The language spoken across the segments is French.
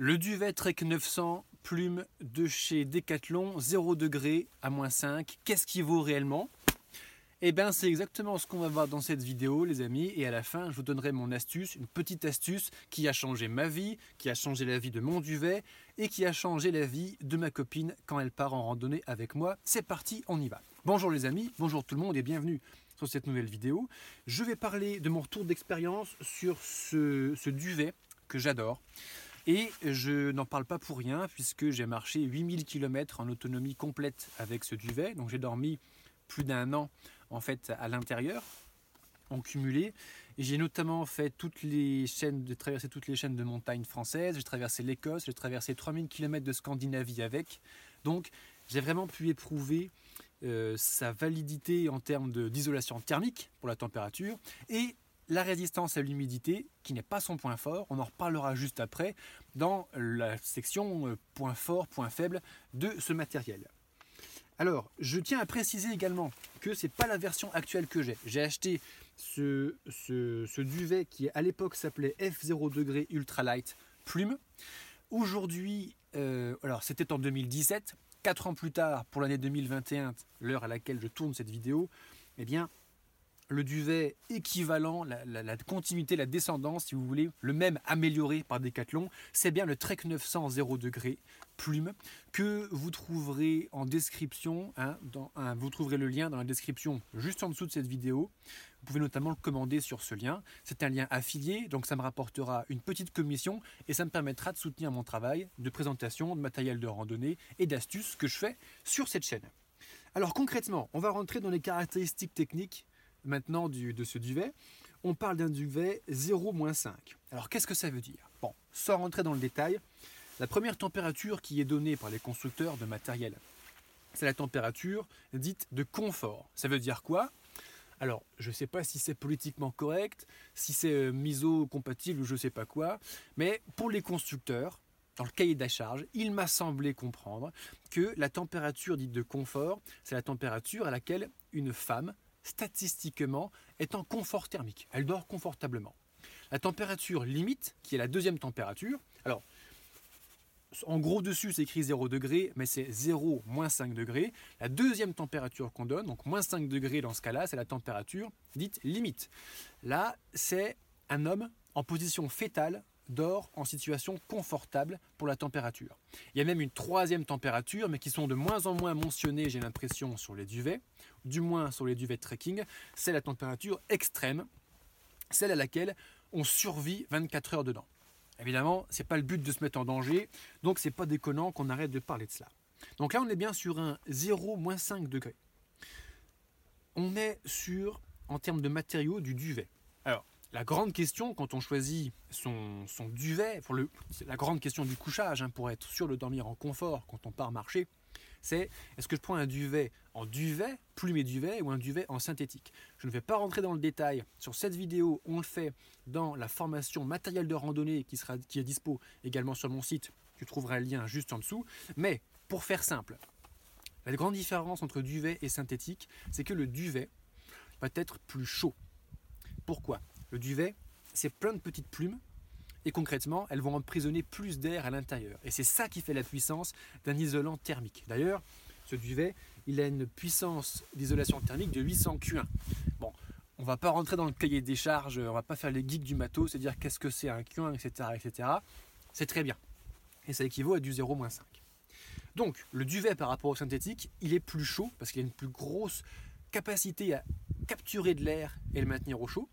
Le duvet Trek 900 plume de chez Decathlon, 0 degré à moins 5. Qu'est-ce qui vaut réellement? Eh bien, c'est exactement ce qu'on va voir dans cette vidéo, les amis. Et à la fin, je vous donnerai mon astuce, une petite astuce qui a changé ma vie, qui a changé la vie de mon duvet et qui a changé la vie de ma copine quand elle part en randonnée avec moi. C'est parti, on y va. Bonjour les amis, bonjour tout le monde et bienvenue sur cette nouvelle vidéo. Je vais parler de mon retour d'expérience sur ce duvet que j'adore. Et je n'en parle pas pour rien, puisque j'ai marché 8000 km en autonomie complète avec ce duvet. Donc j'ai dormi plus d'un an en fait à l'intérieur, en cumulé. J'ai notamment fait toutes les chaînes, de traverser toutes les chaînes de montagnes françaises. J'ai traversé l'Écosse, j'ai traversé 3000 km de Scandinavie avec. Donc j'ai vraiment pu éprouver euh, sa validité en termes d'isolation thermique pour la température et la résistance à l'humidité, qui n'est pas son point fort, on en reparlera juste après dans la section euh, point fort, point faible de ce matériel. Alors, je tiens à préciser également que ce n'est pas la version actuelle que j'ai. J'ai acheté ce, duvet qui à l'époque s'appelait F0 degré Ultralight Plume. Aujourd'hui, euh, alors c'était en 2017, 4 ans plus tard, pour l'année 2021, l'heure à laquelle je tourne cette vidéo, eh bien, le duvet équivalent, la, continuité, la descendance, si vous voulez, le même amélioré par Decathlon, c'est bien le Trek 900 0 degré plume que vous trouverez en description. Hein, vous trouverez le lien dans la description juste en dessous de cette vidéo. Vous pouvez notamment le commander sur ce lien. C'est un lien affilié, donc ça me rapportera une petite commission et ça me permettra de soutenir mon travail de présentation, de matériel de randonnée et d'astuces que je fais sur cette chaîne. Alors concrètement, on va rentrer dans les caractéristiques techniques maintenant de ce duvet, on parle d'un duvet 0-5. Alors qu'est-ce que ça veut dire? Bon, sans rentrer dans le détail, la première température qui est donnée par les constructeurs de matériel, c'est la température dite de confort. Ça veut dire quoi? Alors, je ne sais pas si c'est politiquement correct, si c'est euh, miso-compatible ou je ne sais pas quoi, mais pour les constructeurs, dans le cahier de la charge, il m'a semblé comprendre que la température dite de confort, c'est la température à laquelle une femme statistiquement, est en confort thermique. Elle dort confortablement. La température limite, qui est la deuxième température, alors en gros dessus c'est écrit 0 degré, mais c'est 0 moins 5 degrés. La deuxième température qu'on donne, donc moins 5 degrés dans ce cas-là, c'est la température dite limite. Là, c'est un homme en position fétale dort en situation confortable pour la température. Il y a même une troisième température, mais qui sont de moins en moins mentionnées, j'ai l'impression, sur les duvets, du moins sur les duvets trekking, c'est la température extrême, celle à laquelle on survit 24 heures dedans. Évidemment, ce n'est pas le but de se mettre en danger, donc c'est pas déconnant qu'on arrête de parler de cela. Donc là, on est bien sur un 0-5 degrés. On est sur, en termes de matériaux, du duvet. La grande question quand on choisit son, duvet, pour la grande question du couchage, hein, pour être sûr de dormir en confort quand on part marcher, c'est est-ce que je prends un duvet en duvet, plumé duvet, ou un duvet en synthétique? Je ne vais pas rentrer dans le détail. Sur cette vidéo, on le fait dans la formation matériel de randonnée qui, sera, qui est dispo également sur mon site. Tu trouveras le lien juste en dessous. Mais pour faire simple, la grande différence entre duvet et synthétique, c'est que le duvet va être plus chaud. Pourquoi? Le duvet, c'est plein de petites plumes et concrètement, elles vont emprisonner plus d'air à l'intérieur. Et c'est ça qui fait la puissance d'un isolant thermique. D'ailleurs, ce duvet, il a une puissance d'isolation thermique de 800 Q1. Bon, on va pas rentrer dans le cahier des charges, on va pas faire les geeks du matos, c'est dire qu'est-ce que c'est un Q1, etc. etc. C'est très bien. Et ça équivaut à du 0-5. Donc, le duvet par rapport au synthétique, il est plus chaud parce qu'il a une plus grosse capacité à capturer de l'air et le maintenir au chaud.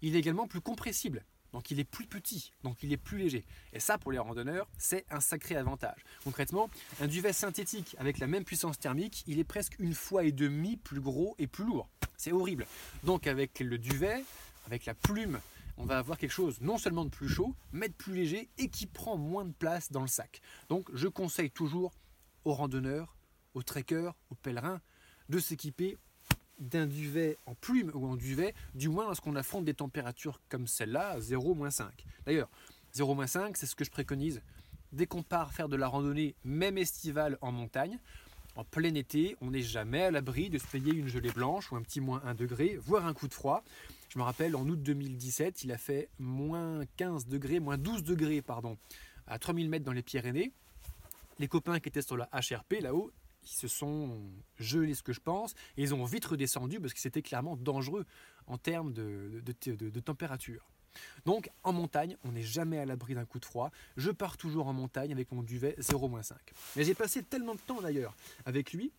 Il est également plus compressible, donc il est plus petit, donc il est plus léger. Et ça, pour les randonneurs, c'est un sacré avantage. Concrètement, un duvet synthétique avec la même puissance thermique, il est presque une fois et demie plus gros et plus lourd. C'est horrible. Donc avec le duvet, avec la plume, on va avoir quelque chose non seulement de plus chaud, mais de plus léger et qui prend moins de place dans le sac. Donc je conseille toujours aux randonneurs, aux trekkers, aux pèlerins de s'équiper d'un duvet en plume ou en duvet, du moins lorsqu'on affronte des températures comme celle-là, 0-5. D'ailleurs, 0-5, c'est ce que je préconise dès qu'on part faire de la randonnée, même estivale en montagne. En plein été, on n'est jamais à l'abri de se payer une gelée blanche ou un petit moins 1 degré, voire un coup de froid. Je me rappelle, en août 2017, il a fait moins 15 degrés, moins 12 degrés, pardon, à 3000 mètres dans les Pyrénées. Les copains qui étaient sur la HRP là-haut, ils se sont gelés ce que je pense, et ils ont vite redescendu parce que c'était clairement dangereux en termes de, température. Donc en montagne, on n'est jamais à l'abri d'un coup de froid. Je pars toujours en montagne avec mon duvet 0-5. Mais j'ai passé tellement de temps d'ailleurs avec lui,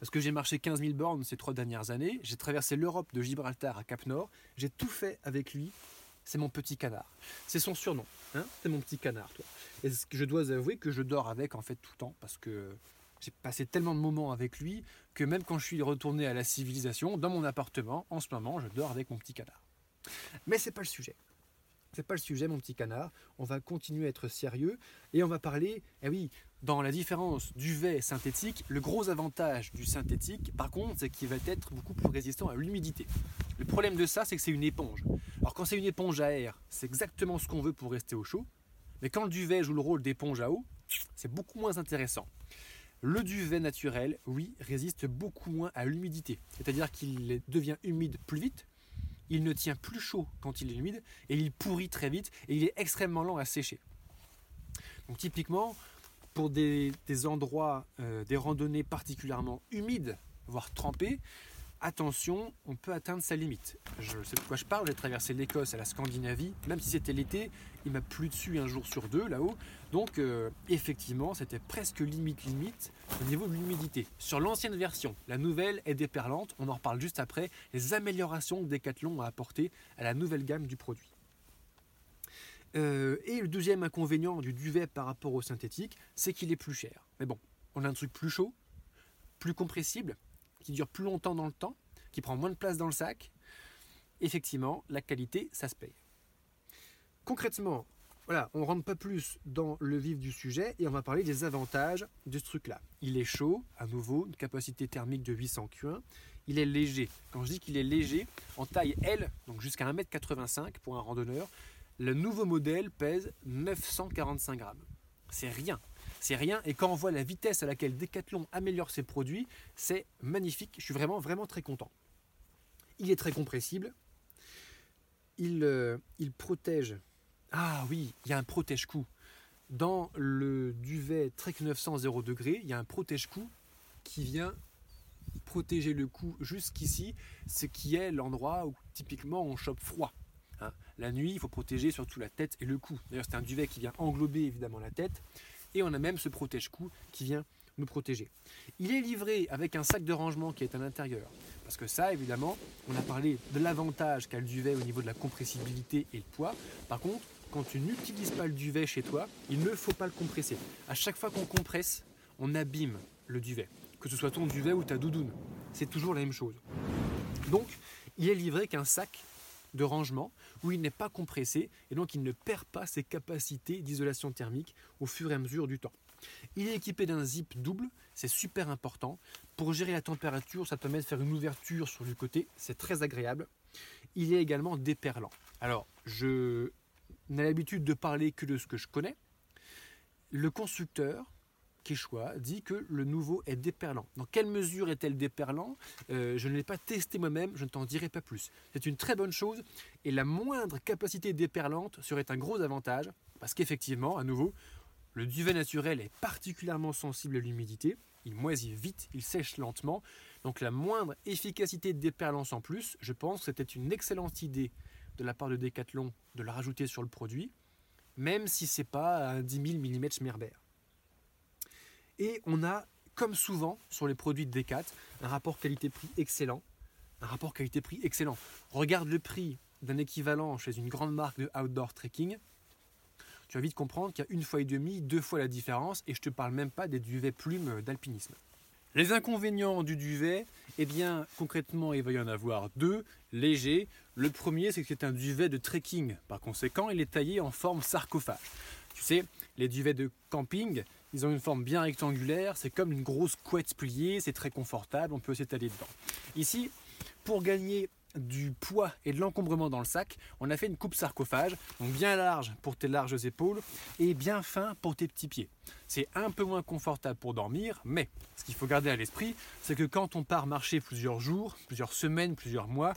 parce que j'ai marché 15 000 bornes ces trois dernières années, j'ai traversé l'Europe de Gibraltar à Cap Nord, j'ai tout fait avec lui. C'est mon petit canard. C'est son surnom. Hein c'est mon petit canard, toi. Et je dois avouer que je dors avec en fait tout le temps parce que j'ai passé tellement de moments avec lui que même quand je suis retourné à la civilisation, dans mon appartement, en ce moment, je dors avec mon petit canard. Mais c'est pas le sujet. C'est pas le sujet, mon petit canard. On va continuer à être sérieux et on va parler, eh oui, dans la différence duvet synthétique, le gros avantage du synthétique, par contre, c'est qu'il va être beaucoup plus résistant à l'humidité. Le problème de ça, c'est que c'est une éponge. Alors quand c'est une éponge à air, c'est exactement ce qu'on veut pour rester au chaud. Mais quand le duvet joue le rôle d'éponge à eau, c'est beaucoup moins intéressant. Le duvet naturel, oui, résiste beaucoup moins à l'humidité. C'est-à-dire qu'il devient humide plus vite, il ne tient plus chaud quand il est humide, et il pourrit très vite, et il est extrêmement lent à sécher. Donc typiquement, pour des, endroits, euh, des randonnées particulièrement humides, voire trempées, attention, on peut atteindre sa limite. Je sais de quoi je parle, j'ai traversé l'Écosse à la Scandinavie, même si c'était l'été, il m'a plu dessus un jour sur deux là-haut. Donc euh, effectivement, c'était presque limite limite au niveau de l'humidité. Sur l'ancienne version, la nouvelle est déperlante, on en reparle juste après, les améliorations que Decathlon a apportées à la nouvelle gamme du produit. Euh, et le deuxième inconvénient du duvet par rapport au synthétique, c'est qu'il est plus cher. Mais bon, on a un truc plus chaud, plus compressible, qui dure plus longtemps dans le temps, qui prend moins de place dans le sac, effectivement, la qualité, ça se paye. Concrètement, voilà, on rentre pas plus dans le vif du sujet et on va parler des avantages de ce truc-là. Il est chaud, à nouveau, une capacité thermique de 800 Q1. Il est léger. Quand je dis qu'il est léger, en taille L, donc jusqu'à 1m85 pour un randonneur, le nouveau modèle pèse 945 grammes. C'est rien. C'est rien. Et quand on voit la vitesse à laquelle Decathlon améliore ses produits, c'est magnifique. Je suis vraiment, vraiment très content. Il est très compressible. Il, euh, il protège. Ah oui, il y a un protège-cou. Dans le duvet Trek 900 0 degré, il y a un protège-cou qui vient protéger le cou jusqu'ici, ce qui est l'endroit où typiquement on chope froid. Hein. La nuit, il faut protéger surtout la tête et le cou. D'ailleurs, c'est un duvet qui vient englober évidemment la tête et on a même ce protège-cou qui vient nous protéger. Il est livré avec un sac de rangement qui est à l'intérieur. Parce que ça, évidemment, on a parlé de l'avantage qu'a le duvet au niveau de la compressibilité et le poids. Par contre, quand tu n'utilises pas le duvet chez toi, il ne faut pas le compresser. À chaque fois qu'on compresse, on abîme le duvet. Que ce soit ton duvet ou ta doudoune. C'est toujours la même chose. Donc, il est livré qu'un sac de rangement où il n'est pas compressé et donc il ne perd pas ses capacités d'isolation thermique au fur et à mesure du temps. Il est équipé d'un zip double, c'est super important. Pour gérer la température, ça permet de faire une ouverture sur le côté, c'est très agréable. Il est également déperlant. Alors, je n'ai l'habitude de parler que de ce que je connais. Le constructeur Quechua dit que le nouveau est déperlant. Dans quelle mesure est-elle déperlant euh, Je ne l'ai pas testé moi-même, je ne t'en dirai pas plus. C'est une très bonne chose et la moindre capacité déperlante serait un gros avantage parce qu'effectivement, à nouveau, le duvet naturel est particulièrement sensible à l'humidité. Il moisit vite, il sèche lentement. Donc la moindre efficacité de déperlance en plus, je pense que c'était une excellente idée de la part de Decathlon de la rajouter sur le produit, même si c'est pas un 10 000 mm Schmerber. Et on a, comme souvent sur les produits de Decat, un rapport qualité-prix excellent. Un rapport qualité-prix excellent. Regarde le prix d'un équivalent chez une grande marque de outdoor trekking. Tu vas vite comprendre qu'il y a une fois et demie, deux fois la différence, et je te parle même pas des duvets plumes d'alpinisme. Les inconvénients du duvet, eh bien concrètement il va y en avoir deux, légers. Le premier c'est que c'est un duvet de trekking, par conséquent il est taillé en forme sarcophage. Tu sais, les duvets de camping, ils ont une forme bien rectangulaire, c'est comme une grosse couette pliée, c'est très confortable, on peut s'étaler dedans. Ici, pour gagner du poids et de l'encombrement dans le sac, on a fait une coupe sarcophage, donc bien large pour tes larges épaules et bien fin pour tes petits pieds. C'est un peu moins confortable pour dormir, mais ce qu'il faut garder à l'esprit, c'est que quand on part marcher plusieurs jours, plusieurs semaines, plusieurs mois,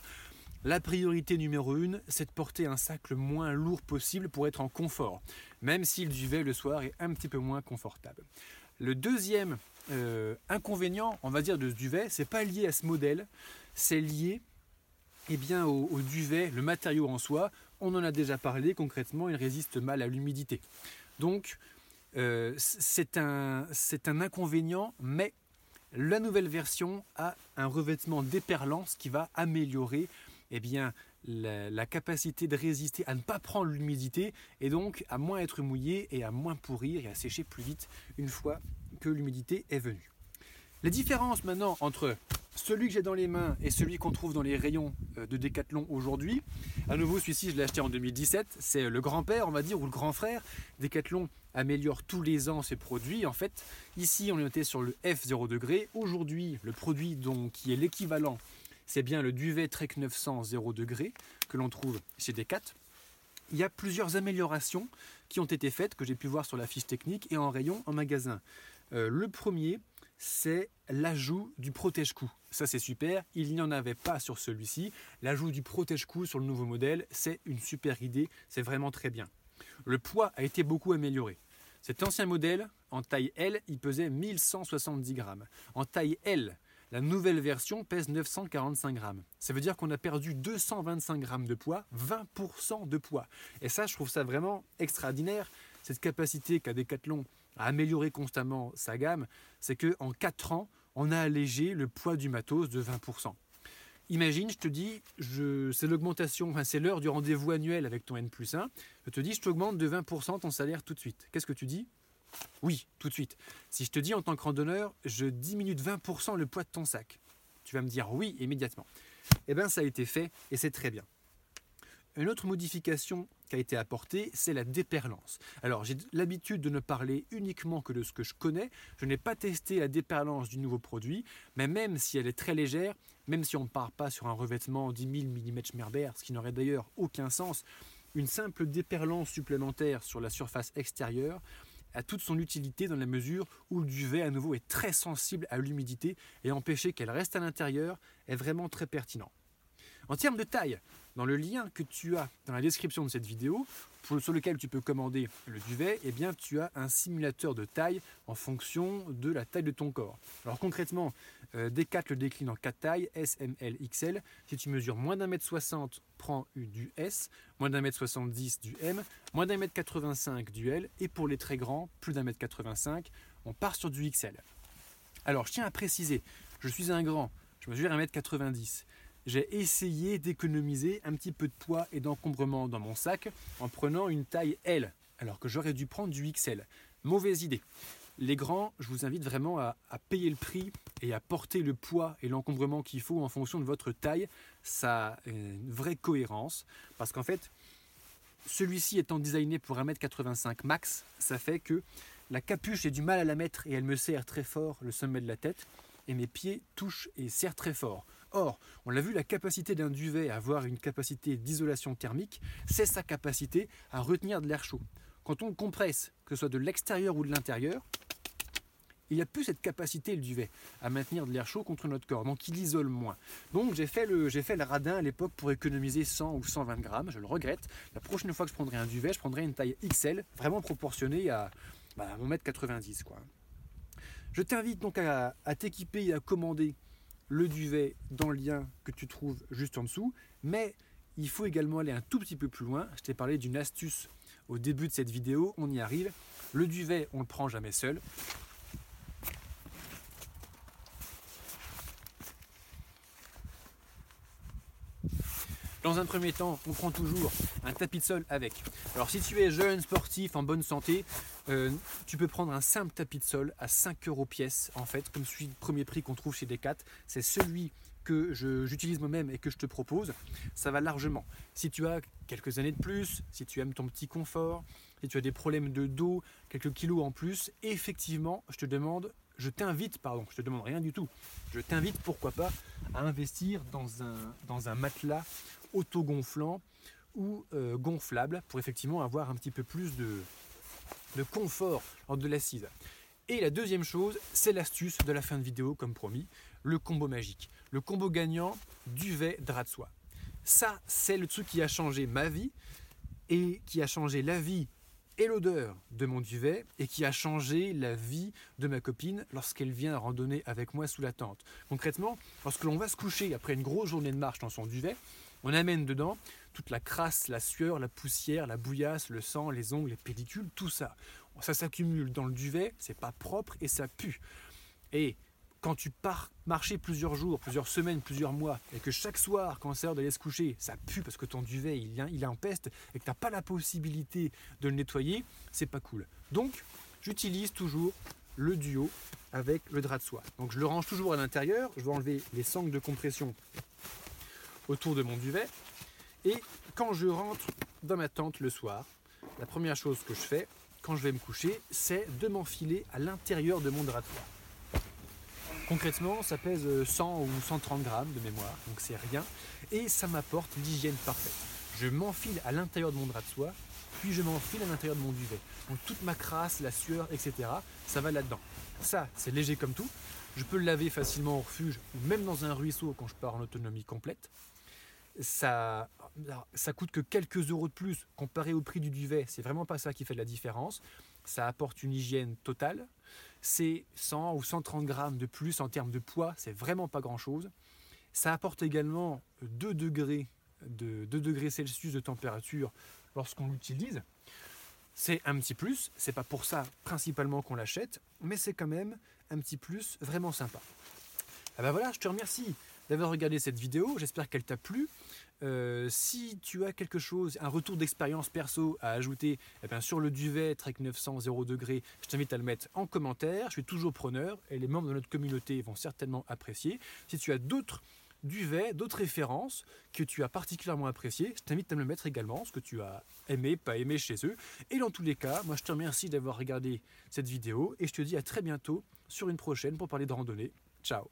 la priorité numéro une, c'est de porter un sac le moins lourd possible pour être en confort, même si le duvet le soir est un petit peu moins confortable. Le deuxième euh, inconvénient, on va dire, de ce duvet, c'est pas lié à ce modèle, c'est lié eh bien, au, duvet, le matériau en soi. On en a déjà parlé, concrètement, il résiste mal à l'humidité. Donc, euh, c'est un, inconvénient, mais la nouvelle version a un revêtement déperlant, ce qui va améliorer eh bien, la, capacité de résister à ne pas prendre l'humidité et donc à moins être mouillé et à moins pourrir et à sécher plus vite une fois que l'humidité est venue. Les différences maintenant entre celui que j'ai dans les mains et celui qu'on trouve dans les rayons euh, de Decathlon aujourd'hui, à nouveau celui-ci je l'ai acheté en 2017, c'est le grand-père on va dire ou le grand frère. Decathlon améliore tous les ans ses produits. En fait, ici on est noté sur le F0 degré. Aujourd'hui, le produit donc, qui est l'équivalent, c'est bien le duvet Trek 900 0 degré que l'on trouve chez Decat. Il y a plusieurs améliorations qui ont été faites, que j'ai pu voir sur la fiche technique et en rayon en magasin. Euh, le premier, c'est l'ajout du protège-cou. Ça c'est super, il n'y en avait pas sur celui-ci. L'ajout du protège-cou sur le nouveau modèle, c'est une super idée, c'est vraiment très bien. Le poids a été beaucoup amélioré. Cet ancien modèle, en taille L, il pesait 1170 grammes. En taille L, la nouvelle version pèse 945 grammes. Ça veut dire qu'on a perdu 225 grammes de poids, 20% de poids. Et ça, je trouve ça vraiment extraordinaire. Cette capacité qu'a Decathlon à améliorer constamment sa gamme, c'est qu'en 4 ans, on a allégé le poids du matos de 20%. Imagine, je te dis, c'est l'augmentation, c'est l'heure du rendez-vous annuel avec ton N plus 1. Je te dis, je t'augmente de 20% ton salaire tout de suite. Qu'est-ce que tu dis? Oui, tout de suite. Si je te dis en tant que randonneur, je diminue de 20% le poids de ton sac, tu vas me dire oui immédiatement. Eh bien, ça a été fait et c'est très bien. Une autre modification qui a été apportée, c'est la déperlance. Alors j'ai l'habitude de ne parler uniquement que de ce que je connais. Je n'ai pas testé la déperlance du nouveau produit, mais même si elle est très légère, même si on ne part pas sur un revêtement 10 000 mm Schmerber, ce qui n'aurait d'ailleurs aucun sens, une simple déperlance supplémentaire sur la surface extérieure a toute son utilité dans la mesure où le duvet à nouveau est très sensible à l'humidité et empêcher qu'elle reste à l'intérieur est vraiment très pertinent. En termes de taille, dans le lien que tu as dans la description de cette vidéo, sur lequel tu peux commander le duvet, eh bien, tu as un simulateur de taille en fonction de la taille de ton corps. Alors concrètement, euh, D4 le décline en 4 tailles, S, M, L, XL. Si tu mesures moins d'un mètre 60, prends du S, moins d'un mètre 70 du M, moins d'un mètre 85 du L, et pour les très grands, plus d'un mètre 85, on part sur du XL. Alors je tiens à préciser, je suis un grand, je mesure 1 mètre 90 j'ai essayé d'économiser un petit peu de poids et d'encombrement dans mon sac en prenant une taille L, alors que j'aurais dû prendre du XL. Mauvaise idée. Les grands, je vous invite vraiment à, payer le prix et à porter le poids et l'encombrement qu'il faut en fonction de votre taille. Ça a une vraie cohérence parce qu'en fait, celui-ci étant designé pour 1m85 max, ça fait que la capuche, j'ai du mal à la mettre et elle me serre très fort le sommet de la tête et mes pieds touchent et serrent très fort. Or, on l'a vu, la capacité d'un duvet à avoir une capacité d'isolation thermique, c'est sa capacité à retenir de l'air chaud. Quand on compresse, que ce soit de l'extérieur ou de l'intérieur, il n'y a plus cette capacité, le duvet, à maintenir de l'air chaud contre notre corps. Donc il isole moins. Donc j'ai fait, le, fait le radin à l'époque pour économiser 100 ou 120 grammes. Je le regrette. La prochaine fois que je prendrai un duvet, je prendrai une taille XL, vraiment proportionnée à, bah, mon mètre 90. Quoi. Je t'invite donc à, à t'équiper et à commander le duvet dans le lien que tu trouves juste en dessous, mais il faut également aller un tout petit peu plus loin. Je t'ai parlé d'une astuce au début de cette vidéo, on y arrive. Le duvet, on le prend jamais seul. Dans un premier temps, on prend toujours un tapis de sol avec. Alors si tu es jeune, sportif, en bonne santé, euh, tu peux prendre un simple tapis de sol à 5 euros pièce en fait, comme celui premier prix qu'on trouve chez Decat. C'est celui que j'utilise moi-même et que je te propose, ça va largement. Si tu as quelques années de plus, si tu aimes ton petit confort, si tu as des problèmes de dos, quelques kilos en plus, effectivement, je te demande, je t'invite, pardon, je te demande rien du tout, je t'invite pourquoi pas à investir dans un, dans un matelas autogonflant ou euh, gonflable pour effectivement avoir un petit peu plus de, confort lors de l'assise. Et la deuxième chose, c'est l'astuce de la fin de vidéo, comme promis, le combo magique. Le combo gagnant, duvet, drap de soie. Ça, c'est le truc qui a changé ma vie et qui a changé la vie et l'odeur de mon duvet et qui a changé la vie de ma copine lorsqu'elle vient randonner avec moi sous la tente. Concrètement, lorsque l'on va se coucher après une grosse journée de marche dans son duvet, on amène dedans toute la crasse, la sueur, la poussière, la bouillasse, le sang, les ongles, les pellicules, tout ça. Ça s'accumule dans le duvet, c'est pas propre et ça pue. Et quand tu pars marcher plusieurs jours, plusieurs semaines, plusieurs mois, et que chaque soir, quand c'est l'heure d'aller se coucher, ça pue parce que ton duvet il, il empeste et que tu n'as pas la possibilité de le nettoyer, c'est pas cool. Donc, j'utilise toujours le duo avec le drap de soie. Donc, je le range toujours à l'intérieur. Je vais enlever les sangles de compression autour de mon duvet. Et quand je rentre dans ma tente le soir, la première chose que je fais quand je vais me coucher, c'est de m'enfiler à l'intérieur de mon drap de soie. Concrètement, ça pèse 100 ou 130 grammes de mémoire, donc c'est rien, et ça m'apporte l'hygiène parfaite. Je m'enfile à l'intérieur de mon drap de soie, puis je m'enfile à l'intérieur de mon duvet. Donc toute ma crasse, la sueur, etc., ça va là-dedans. Ça, c'est léger comme tout. Je peux le laver facilement au refuge ou même dans un ruisseau quand je pars en autonomie complète. Ça, ça coûte que quelques euros de plus comparé au prix du duvet. C'est vraiment pas ça qui fait la différence. Ça apporte une hygiène totale c'est 100 ou 130 grammes de plus en termes de poids, c'est vraiment pas grand chose. Ça apporte également 2 degrés, de, 2 degrés Celsius de température lorsqu'on l'utilise. C'est un petit plus, c'est pas pour ça principalement qu'on l'achète, mais c'est quand même un petit plus vraiment sympa. Ah ben voilà, je te remercie d'avoir regardé cette vidéo, j'espère qu'elle t'a plu. Euh, si tu as quelque chose, un retour d'expérience perso à ajouter eh bien, sur le duvet Trek 900 0 degré, je t'invite à le mettre en commentaire. Je suis toujours preneur et les membres de notre communauté vont certainement apprécier. Si tu as d'autres duvets, d'autres références que tu as particulièrement appréciées, je t'invite à me le mettre également, ce que tu as aimé, pas aimé chez eux. Et dans tous les cas, moi je te remercie d'avoir regardé cette vidéo et je te dis à très bientôt sur une prochaine pour parler de randonnée. Ciao